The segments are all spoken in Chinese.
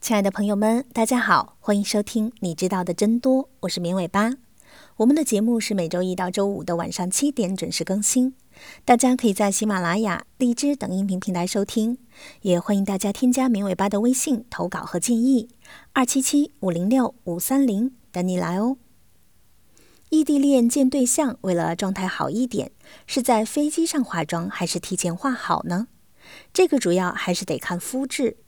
亲爱的朋友们，大家好，欢迎收听《你知道的真多》，我是绵尾巴。我们的节目是每周一到周五的晚上七点准时更新，大家可以在喜马拉雅、荔枝等音频平台收听，也欢迎大家添加绵尾巴的微信投稿和建议，二七七五零六五三零等你来哦。异地恋见对象，为了状态好一点，是在飞机上化妆还是提前化好呢？这个主要还是得看肤质。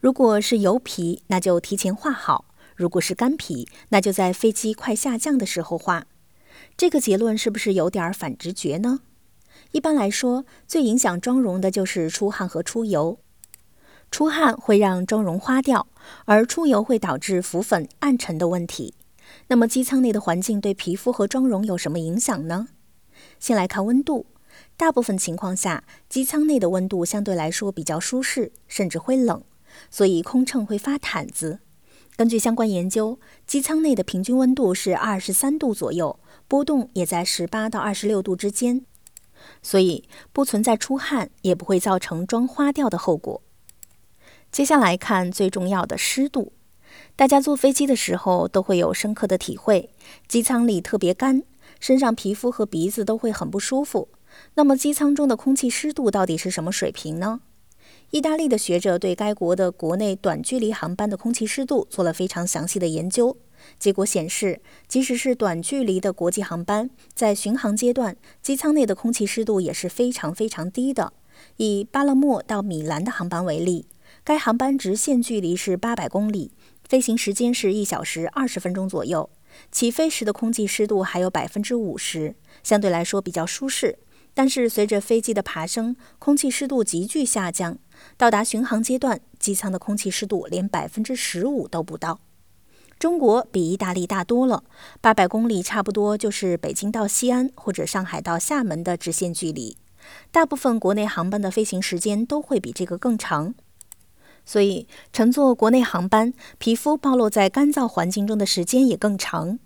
如果是油皮，那就提前化好；如果是干皮，那就在飞机快下降的时候化。这个结论是不是有点反直觉呢？一般来说，最影响妆容的就是出汗和出油。出汗会让妆容花掉，而出油会导致浮粉暗沉的问题。那么机舱内的环境对皮肤和妆容有什么影响呢？先来看温度，大部分情况下，机舱内的温度相对来说比较舒适，甚至会冷。所以空乘会发毯子。根据相关研究，机舱内的平均温度是二十三度左右，波动也在十八到二十六度之间，所以不存在出汗，也不会造成妆花掉的后果。接下来看最重要的湿度。大家坐飞机的时候都会有深刻的体会，机舱里特别干，身上皮肤和鼻子都会很不舒服。那么机舱中的空气湿度到底是什么水平呢？意大利的学者对该国的国内短距离航班的空气湿度做了非常详细的研究，结果显示，即使是短距离的国际航班，在巡航阶段，机舱内的空气湿度也是非常非常低的。以巴勒莫到米兰的航班为例，该航班直线距离是八百公里，飞行时间是一小时二十分钟左右，起飞时的空气湿度还有百分之五十，相对来说比较舒适。但是随着飞机的爬升，空气湿度急剧下降。到达巡航阶段，机舱的空气湿度连百分之十五都不到。中国比意大利大多了，八百公里差不多就是北京到西安或者上海到厦门的直线距离。大部分国内航班的飞行时间都会比这个更长，所以乘坐国内航班，皮肤暴露在干燥环境中的时间也更长。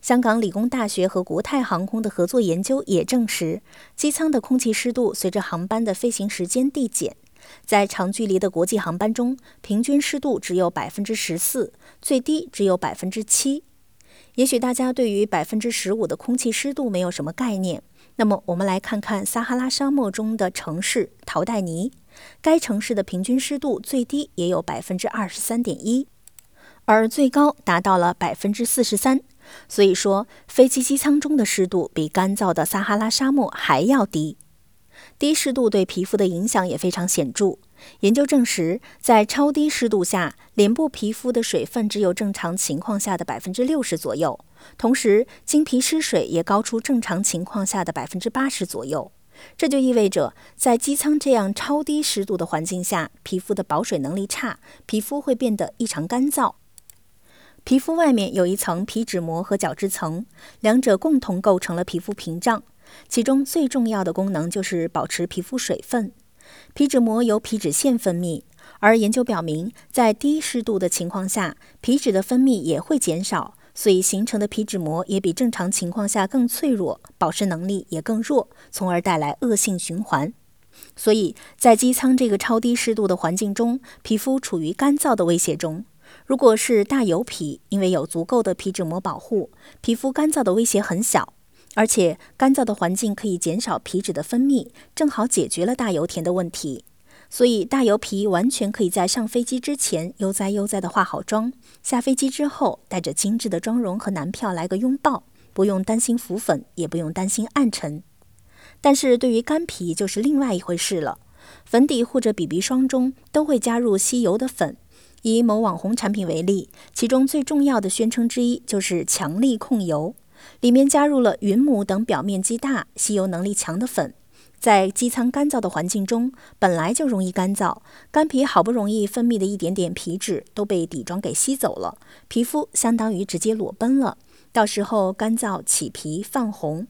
香港理工大学和国泰航空的合作研究也证实，机舱的空气湿度随着航班的飞行时间递减。在长距离的国际航班中，平均湿度只有百分之十四，最低只有百分之七。也许大家对于百分之十五的空气湿度没有什么概念，那么我们来看看撒哈拉沙漠中的城市陶代尼，该城市的平均湿度最低也有百分之二十三点一，而最高达到了百分之四十三。所以说，飞机机舱中的湿度比干燥的撒哈拉沙漠还要低。低湿度对皮肤的影响也非常显著。研究证实，在超低湿度下，脸部皮肤的水分只有正常情况下的百分之六十左右，同时经皮失水也高出正常情况下的百分之八十左右。这就意味着，在机舱这样超低湿度的环境下，皮肤的保水能力差，皮肤会变得异常干燥。皮肤外面有一层皮脂膜和角质层，两者共同构成了皮肤屏障。其中最重要的功能就是保持皮肤水分。皮脂膜由皮脂腺分泌，而研究表明，在低湿度的情况下，皮脂的分泌也会减少，所以形成的皮脂膜也比正常情况下更脆弱，保湿能力也更弱，从而带来恶性循环。所以在机舱这个超低湿度的环境中，皮肤处于干燥的威胁中。如果是大油皮，因为有足够的皮脂膜保护，皮肤干燥的威胁很小。而且干燥的环境可以减少皮脂的分泌，正好解决了大油田的问题。所以大油皮完全可以在上飞机之前悠哉悠哉地化好妆，下飞机之后带着精致的妆容和男票来个拥抱，不用担心浮粉，也不用担心暗沉。但是对于干皮就是另外一回事了，粉底或者 BB 霜中都会加入吸油的粉。以某网红产品为例，其中最重要的宣称之一就是强力控油。里面加入了云母等表面积大、吸油能力强的粉，在机舱干燥的环境中，本来就容易干燥，干皮好不容易分泌的一点点皮脂都被底妆给吸走了，皮肤相当于直接裸奔了，到时候干燥起皮泛红。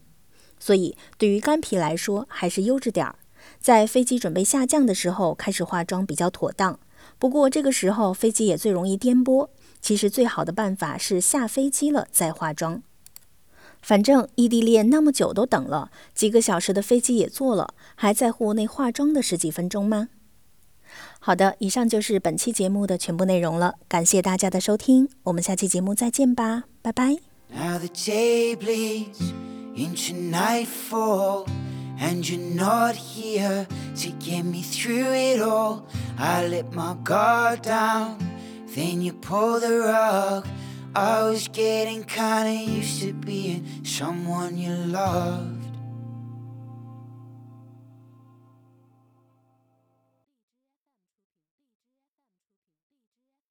所以对于干皮来说，还是悠着点儿，在飞机准备下降的时候开始化妆比较妥当。不过这个时候飞机也最容易颠簸，其实最好的办法是下飞机了再化妆。反正异地恋那么久都等了，几个小时的飞机也坐了，还在乎那化妆的十几分钟吗？好的，以上就是本期节目的全部内容了，感谢大家的收听，我们下期节目再见吧，拜拜。Now the day bleeds into nightfall, and you're not here to get me through it all. I let my guard down, then you pull the rug. I was getting kinda used to being someone you love.